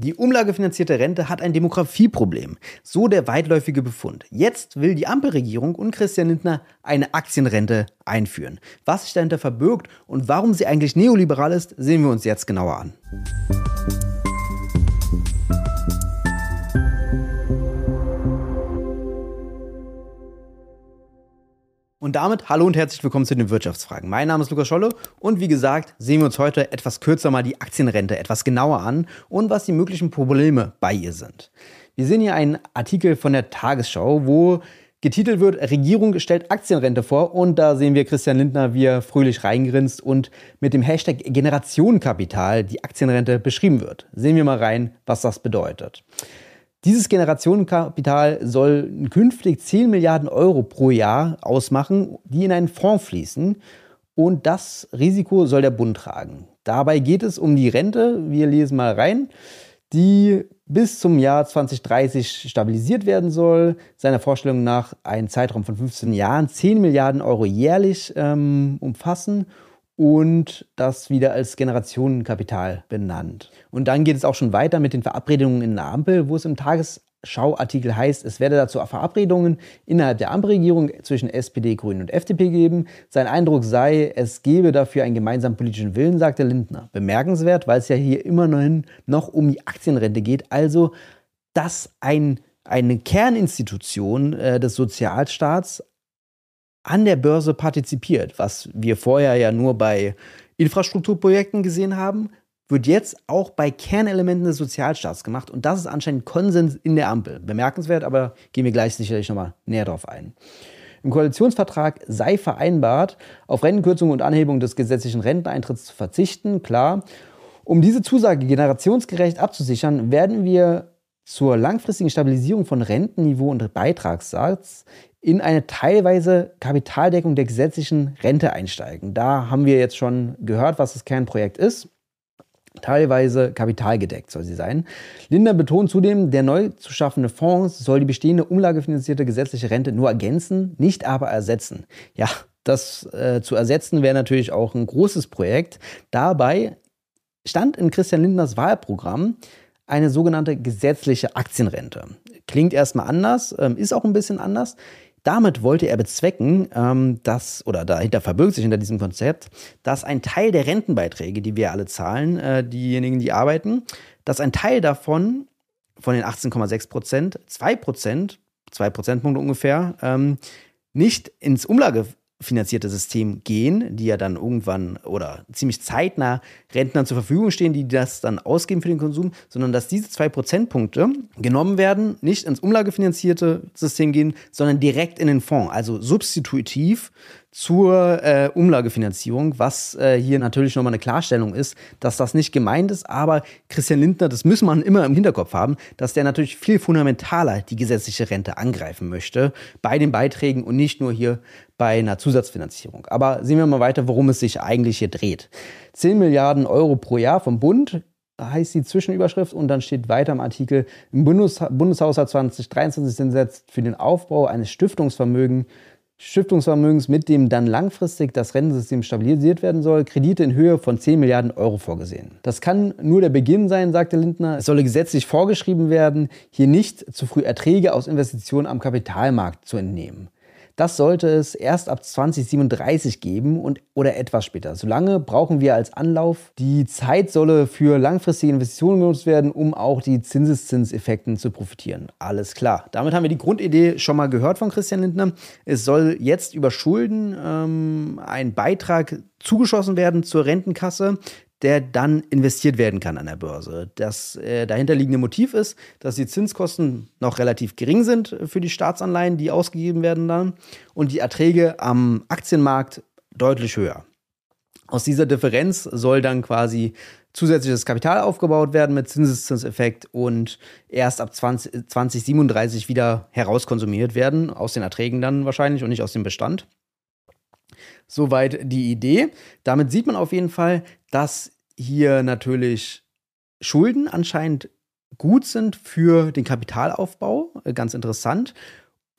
Die umlagefinanzierte Rente hat ein Demografieproblem. So der weitläufige Befund. Jetzt will die Ampelregierung und Christian Lindner eine Aktienrente einführen. Was sich dahinter verbirgt und warum sie eigentlich neoliberal ist, sehen wir uns jetzt genauer an. Und damit hallo und herzlich willkommen zu den Wirtschaftsfragen. Mein Name ist Lukas Scholle und wie gesagt sehen wir uns heute etwas kürzer mal die Aktienrente etwas genauer an und was die möglichen Probleme bei ihr sind. Wir sehen hier einen Artikel von der Tagesschau, wo getitelt wird, Regierung stellt Aktienrente vor und da sehen wir Christian Lindner, wie er fröhlich reingrinst und mit dem Hashtag Generationenkapital die Aktienrente beschrieben wird. Sehen wir mal rein, was das bedeutet. Dieses Generationenkapital soll künftig 10 Milliarden Euro pro Jahr ausmachen, die in einen Fonds fließen. Und das Risiko soll der Bund tragen. Dabei geht es um die Rente, wir lesen mal rein, die bis zum Jahr 2030 stabilisiert werden soll. Seiner Vorstellung nach einen Zeitraum von 15 Jahren 10 Milliarden Euro jährlich ähm, umfassen und das wieder als Generationenkapital benannt. Und dann geht es auch schon weiter mit den Verabredungen in der Ampel, wo es im Tagesschauartikel heißt, es werde dazu Verabredungen innerhalb der Ampelregierung zwischen SPD, Grünen und FDP geben. Sein Eindruck sei, es gebe dafür einen gemeinsamen politischen Willen, sagte Lindner. Bemerkenswert, weil es ja hier immer noch um die Aktienrente geht, also dass ein eine Kerninstitution äh, des Sozialstaats an der Börse partizipiert, was wir vorher ja nur bei Infrastrukturprojekten gesehen haben, wird jetzt auch bei Kernelementen des Sozialstaats gemacht. Und das ist anscheinend Konsens in der Ampel. Bemerkenswert, aber gehen wir gleich sicherlich nochmal näher drauf ein. Im Koalitionsvertrag sei vereinbart, auf Rentenkürzungen und Anhebung des gesetzlichen Renteneintritts zu verzichten. Klar. Um diese Zusage generationsgerecht abzusichern, werden wir zur langfristigen Stabilisierung von Rentenniveau und Beitragssatz in eine teilweise Kapitaldeckung der gesetzlichen Rente einsteigen. Da haben wir jetzt schon gehört, was das Kernprojekt ist. Teilweise kapitalgedeckt soll sie sein. Linda betont zudem, der neu zu schaffende Fonds soll die bestehende umlagefinanzierte gesetzliche Rente nur ergänzen, nicht aber ersetzen. Ja, das äh, zu ersetzen wäre natürlich auch ein großes Projekt. Dabei stand in Christian Lindners Wahlprogramm eine sogenannte gesetzliche Aktienrente. Klingt erstmal anders, ähm, ist auch ein bisschen anders. Damit wollte er bezwecken, ähm, dass, oder dahinter verbirgt sich hinter diesem Konzept, dass ein Teil der Rentenbeiträge, die wir alle zahlen, äh, diejenigen, die arbeiten, dass ein Teil davon, von den 18,6 Prozent, 2 Prozent, 2 Prozentpunkte ungefähr, ähm, nicht ins Umlage finanzierte System gehen, die ja dann irgendwann oder ziemlich zeitnah Rentnern zur Verfügung stehen, die das dann ausgeben für den Konsum, sondern dass diese zwei Prozentpunkte genommen werden, nicht ins umlagefinanzierte System gehen, sondern direkt in den Fonds, also substitutiv zur äh, Umlagefinanzierung, was äh, hier natürlich nochmal eine Klarstellung ist, dass das nicht gemeint ist, aber Christian Lindner, das muss man immer im Hinterkopf haben, dass der natürlich viel fundamentaler die gesetzliche Rente angreifen möchte bei den Beiträgen und nicht nur hier bei einer Zusatzfinanzierung. Aber sehen wir mal weiter, worum es sich eigentlich hier dreht. 10 Milliarden Euro pro Jahr vom Bund heißt die Zwischenüberschrift und dann steht weiter im Artikel, im Bundes Bundeshaushalt 2023 sind setzt für den Aufbau eines Stiftungsvermögens Stiftungsvermögens, mit dem dann langfristig das Rentensystem stabilisiert werden soll, Kredite in Höhe von 10 Milliarden Euro vorgesehen. Das kann nur der Beginn sein, sagte Lindner. Es solle gesetzlich vorgeschrieben werden, hier nicht zu früh Erträge aus Investitionen am Kapitalmarkt zu entnehmen. Das sollte es erst ab 2037 geben und oder etwas später. Solange brauchen wir als Anlauf. Die Zeit solle für langfristige Investitionen genutzt werden, um auch die Zinseszinseffekten zu profitieren. Alles klar. Damit haben wir die Grundidee schon mal gehört von Christian Lindner. Es soll jetzt über Schulden ähm, ein Beitrag zugeschossen werden zur Rentenkasse der dann investiert werden kann an der Börse. Das äh, dahinterliegende Motiv ist, dass die Zinskosten noch relativ gering sind für die Staatsanleihen, die ausgegeben werden dann, und die Erträge am Aktienmarkt deutlich höher. Aus dieser Differenz soll dann quasi zusätzliches Kapital aufgebaut werden mit Zinseszinseffekt und erst ab 20, 2037 wieder herauskonsumiert werden, aus den Erträgen dann wahrscheinlich und nicht aus dem Bestand. Soweit die Idee. Damit sieht man auf jeden Fall, dass hier natürlich Schulden anscheinend gut sind für den Kapitalaufbau. Äh, ganz interessant.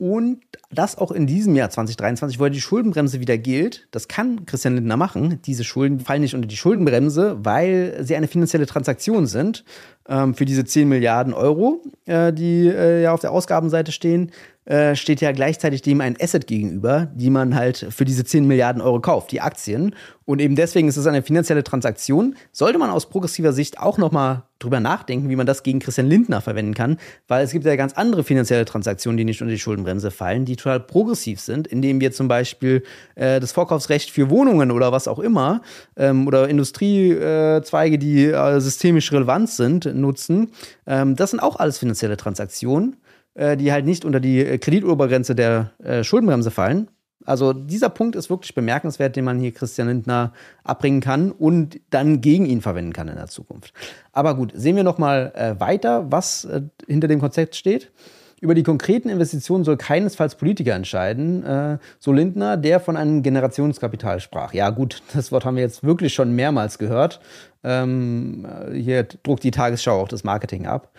Und das auch in diesem Jahr 2023, wo die Schuldenbremse wieder gilt, das kann Christian Lindner machen. Diese Schulden fallen nicht unter die Schuldenbremse, weil sie eine finanzielle Transaktion sind. Ähm, für diese 10 Milliarden Euro, äh, die äh, ja auf der Ausgabenseite stehen, äh, steht ja gleichzeitig dem ein Asset gegenüber, die man halt für diese 10 Milliarden Euro kauft, die Aktien. Und eben deswegen ist es eine finanzielle Transaktion. Sollte man aus progressiver Sicht auch nochmal drüber nachdenken, wie man das gegen Christian Lindner verwenden kann, weil es gibt ja ganz andere finanzielle Transaktionen, die nicht unter die Schuldenbremse fallen, die total progressiv sind, indem wir zum Beispiel äh, das Vorkaufsrecht für Wohnungen oder was auch immer ähm, oder Industriezweige, die äh, systemisch relevant sind, nutzen. Ähm, das sind auch alles finanzielle Transaktionen. Äh, die halt nicht unter die äh, Kreditobergrenze der äh, Schuldenbremse fallen. Also dieser Punkt ist wirklich bemerkenswert, den man hier Christian Lindner abbringen kann und dann gegen ihn verwenden kann in der Zukunft. Aber gut, sehen wir noch mal äh, weiter, was äh, hinter dem Konzept steht. Über die konkreten Investitionen soll keinesfalls Politiker entscheiden, äh, so Lindner, der von einem Generationskapital sprach. Ja gut, das Wort haben wir jetzt wirklich schon mehrmals gehört. Ähm, hier druckt die Tagesschau auch das Marketing ab.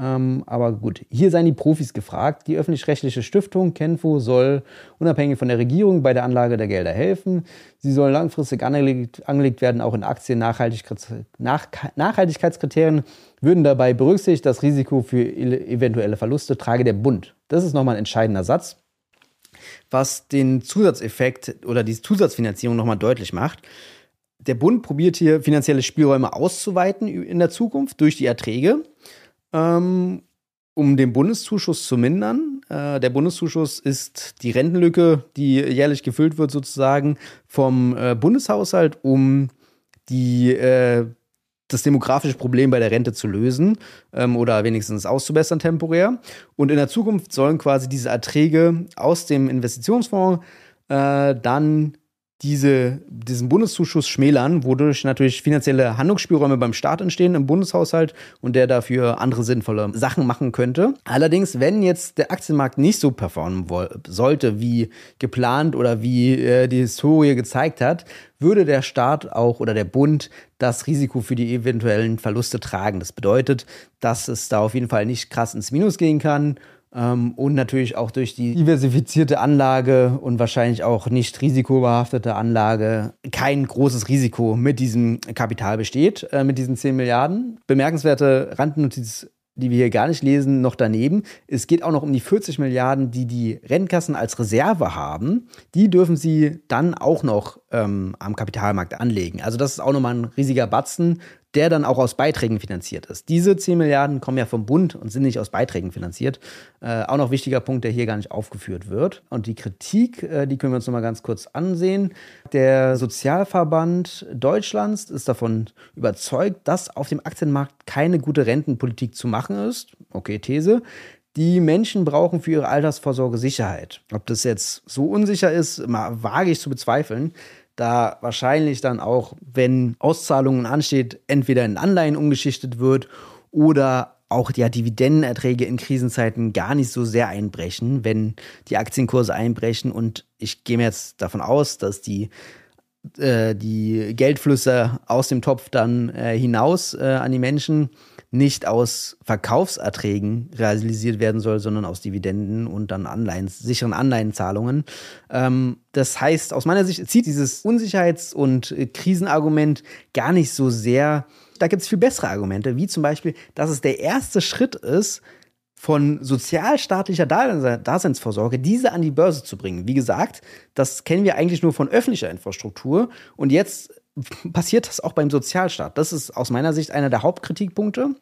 Ähm, aber gut, hier seien die Profis gefragt. Die öffentlich-rechtliche Stiftung Kenfo soll unabhängig von der Regierung bei der Anlage der Gelder helfen. Sie soll langfristig angelegt, angelegt werden, auch in Aktien. Nachhaltigkeits, nach, Nachhaltigkeitskriterien würden dabei berücksichtigt. Das Risiko für eventuelle Verluste trage der Bund. Das ist nochmal ein entscheidender Satz, was den Zusatzeffekt oder die Zusatzfinanzierung nochmal deutlich macht. Der Bund probiert hier finanzielle Spielräume auszuweiten in der Zukunft durch die Erträge ähm, um den Bundeszuschuss zu mindern. Äh, der Bundeszuschuss ist die Rentenlücke, die jährlich gefüllt wird, sozusagen vom äh, Bundeshaushalt, um die, äh, das demografische Problem bei der Rente zu lösen ähm, oder wenigstens auszubessern temporär. Und in der Zukunft sollen quasi diese Erträge aus dem Investitionsfonds äh, dann diese, diesen Bundeszuschuss schmälern, wodurch natürlich finanzielle Handlungsspielräume beim Staat entstehen im Bundeshaushalt und der dafür andere sinnvolle Sachen machen könnte. Allerdings, wenn jetzt der Aktienmarkt nicht so performen sollte wie geplant oder wie äh, die Historie gezeigt hat, würde der Staat auch oder der Bund das Risiko für die eventuellen Verluste tragen. Das bedeutet, dass es da auf jeden Fall nicht krass ins Minus gehen kann ähm, und natürlich auch durch die diversifizierte Anlage und wahrscheinlich auch nicht risikobehaftete Anlage kein großes Risiko mit diesem Kapital besteht, äh, mit diesen 10 Milliarden. Bemerkenswerte Randnotiz die wir hier gar nicht lesen, noch daneben. Es geht auch noch um die 40 Milliarden, die die Rennkassen als Reserve haben. Die dürfen sie dann auch noch ähm, am Kapitalmarkt anlegen. Also das ist auch nochmal ein riesiger Batzen, der dann auch aus Beiträgen finanziert ist. Diese 10 Milliarden kommen ja vom Bund und sind nicht aus Beiträgen finanziert. Äh, auch noch wichtiger Punkt, der hier gar nicht aufgeführt wird. Und die Kritik, äh, die können wir uns noch mal ganz kurz ansehen. Der Sozialverband Deutschlands ist davon überzeugt, dass auf dem Aktienmarkt keine gute Rentenpolitik zu machen ist. Okay, These. Die Menschen brauchen für ihre Altersvorsorge Sicherheit. Ob das jetzt so unsicher ist, mal wage ich zu bezweifeln da wahrscheinlich dann auch, wenn Auszahlungen ansteht, entweder in Anleihen umgeschichtet wird oder auch ja, Dividendenerträge in Krisenzeiten gar nicht so sehr einbrechen, wenn die Aktienkurse einbrechen. Und ich gehe mir jetzt davon aus, dass die, äh, die Geldflüsse aus dem Topf dann äh, hinaus äh, an die Menschen nicht aus Verkaufserträgen realisiert werden soll, sondern aus Dividenden und dann Anleihen, sicheren Anleihenzahlungen. Ähm, das heißt, aus meiner Sicht zieht dieses Unsicherheits- und Krisenargument gar nicht so sehr. Da gibt es viel bessere Argumente, wie zum Beispiel, dass es der erste Schritt ist, von sozialstaatlicher Daseinsvorsorge diese an die Börse zu bringen. Wie gesagt, das kennen wir eigentlich nur von öffentlicher Infrastruktur. Und jetzt passiert das auch beim Sozialstaat. Das ist aus meiner Sicht einer der Hauptkritikpunkte.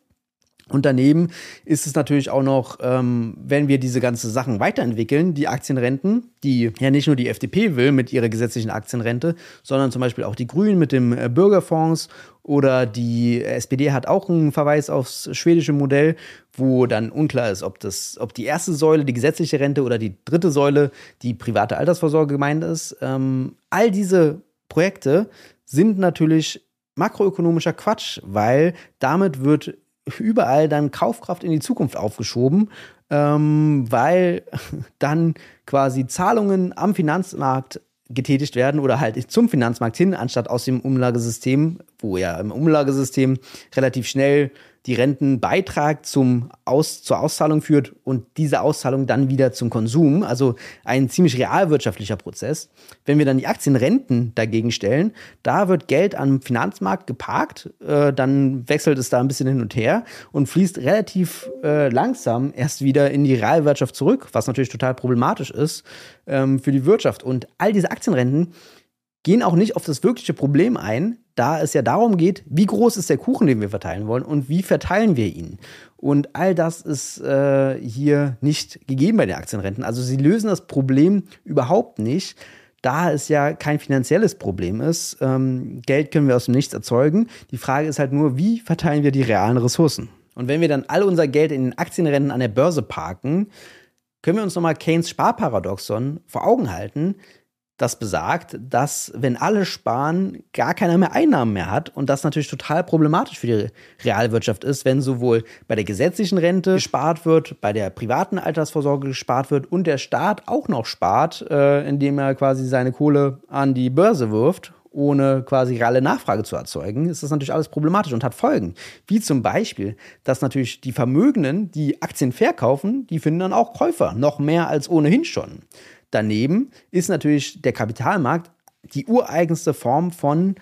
Und daneben ist es natürlich auch noch, ähm, wenn wir diese ganzen Sachen weiterentwickeln, die Aktienrenten, die ja nicht nur die FDP will mit ihrer gesetzlichen Aktienrente, sondern zum Beispiel auch die Grünen mit dem äh, Bürgerfonds oder die SPD hat auch einen Verweis aufs schwedische Modell, wo dann unklar ist, ob das, ob die erste Säule die gesetzliche Rente oder die dritte Säule die private Altersvorsorge gemeint ist. Ähm, all diese Projekte sind natürlich makroökonomischer Quatsch, weil damit wird überall dann Kaufkraft in die Zukunft aufgeschoben, ähm, weil dann quasi Zahlungen am Finanzmarkt getätigt werden oder halt zum Finanzmarkt hin, anstatt aus dem Umlagesystem, wo ja im Umlagesystem relativ schnell die Rentenbeitrag zum Aus, zur Auszahlung führt und diese Auszahlung dann wieder zum Konsum. Also ein ziemlich realwirtschaftlicher Prozess. Wenn wir dann die Aktienrenten dagegen stellen, da wird Geld am Finanzmarkt geparkt, äh, dann wechselt es da ein bisschen hin und her und fließt relativ äh, langsam erst wieder in die Realwirtschaft zurück, was natürlich total problematisch ist ähm, für die Wirtschaft. Und all diese Aktienrenten gehen auch nicht auf das wirkliche Problem ein, da es ja darum geht, wie groß ist der Kuchen, den wir verteilen wollen und wie verteilen wir ihn. Und all das ist äh, hier nicht gegeben bei den Aktienrenten. Also sie lösen das Problem überhaupt nicht, da es ja kein finanzielles Problem ist. Ähm, Geld können wir aus dem Nichts erzeugen. Die Frage ist halt nur, wie verteilen wir die realen Ressourcen? Und wenn wir dann all unser Geld in den Aktienrenten an der Börse parken, können wir uns nochmal Keynes Sparparadoxon vor Augen halten das besagt, dass wenn alle sparen, gar keiner mehr Einnahmen mehr hat und das natürlich total problematisch für die Realwirtschaft ist, wenn sowohl bei der gesetzlichen Rente gespart wird, bei der privaten Altersvorsorge gespart wird und der Staat auch noch spart, äh, indem er quasi seine Kohle an die Börse wirft ohne quasi reale Nachfrage zu erzeugen, ist das natürlich alles problematisch und hat Folgen. Wie zum Beispiel, dass natürlich die Vermögenden, die Aktien verkaufen, die finden dann auch Käufer, noch mehr als ohnehin schon. Daneben ist natürlich der Kapitalmarkt die ureigenste Form von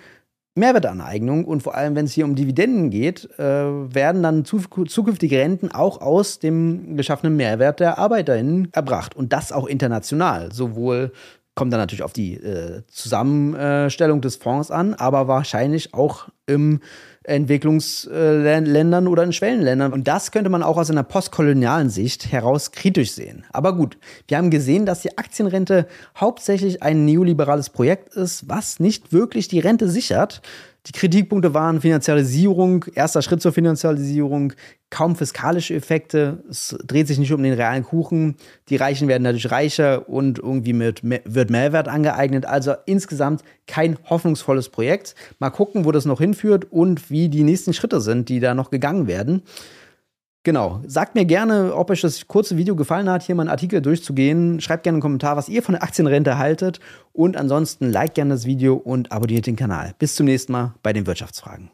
Mehrwertaneignung. Und vor allem, wenn es hier um Dividenden geht, äh, werden dann zukünftige Renten auch aus dem geschaffenen Mehrwert der ArbeiterInnen erbracht. Und das auch international, sowohl kommt dann natürlich auf die äh, Zusammenstellung des Fonds an, aber wahrscheinlich auch im Entwicklungsländern oder in Schwellenländern. Und das könnte man auch aus einer postkolonialen Sicht heraus kritisch sehen. Aber gut, wir haben gesehen, dass die Aktienrente hauptsächlich ein neoliberales Projekt ist, was nicht wirklich die Rente sichert, die Kritikpunkte waren Finanzialisierung, erster Schritt zur Finanzialisierung, kaum fiskalische Effekte, es dreht sich nicht um den realen Kuchen, die Reichen werden dadurch reicher und irgendwie mit, wird Mehrwert angeeignet. Also insgesamt kein hoffnungsvolles Projekt. Mal gucken, wo das noch hinführt und wie die nächsten Schritte sind, die da noch gegangen werden. Genau. Sagt mir gerne, ob euch das kurze Video gefallen hat, hier mal einen Artikel durchzugehen. Schreibt gerne einen Kommentar, was ihr von der Aktienrente haltet. Und ansonsten liked gerne das Video und abonniert den Kanal. Bis zum nächsten Mal bei den Wirtschaftsfragen.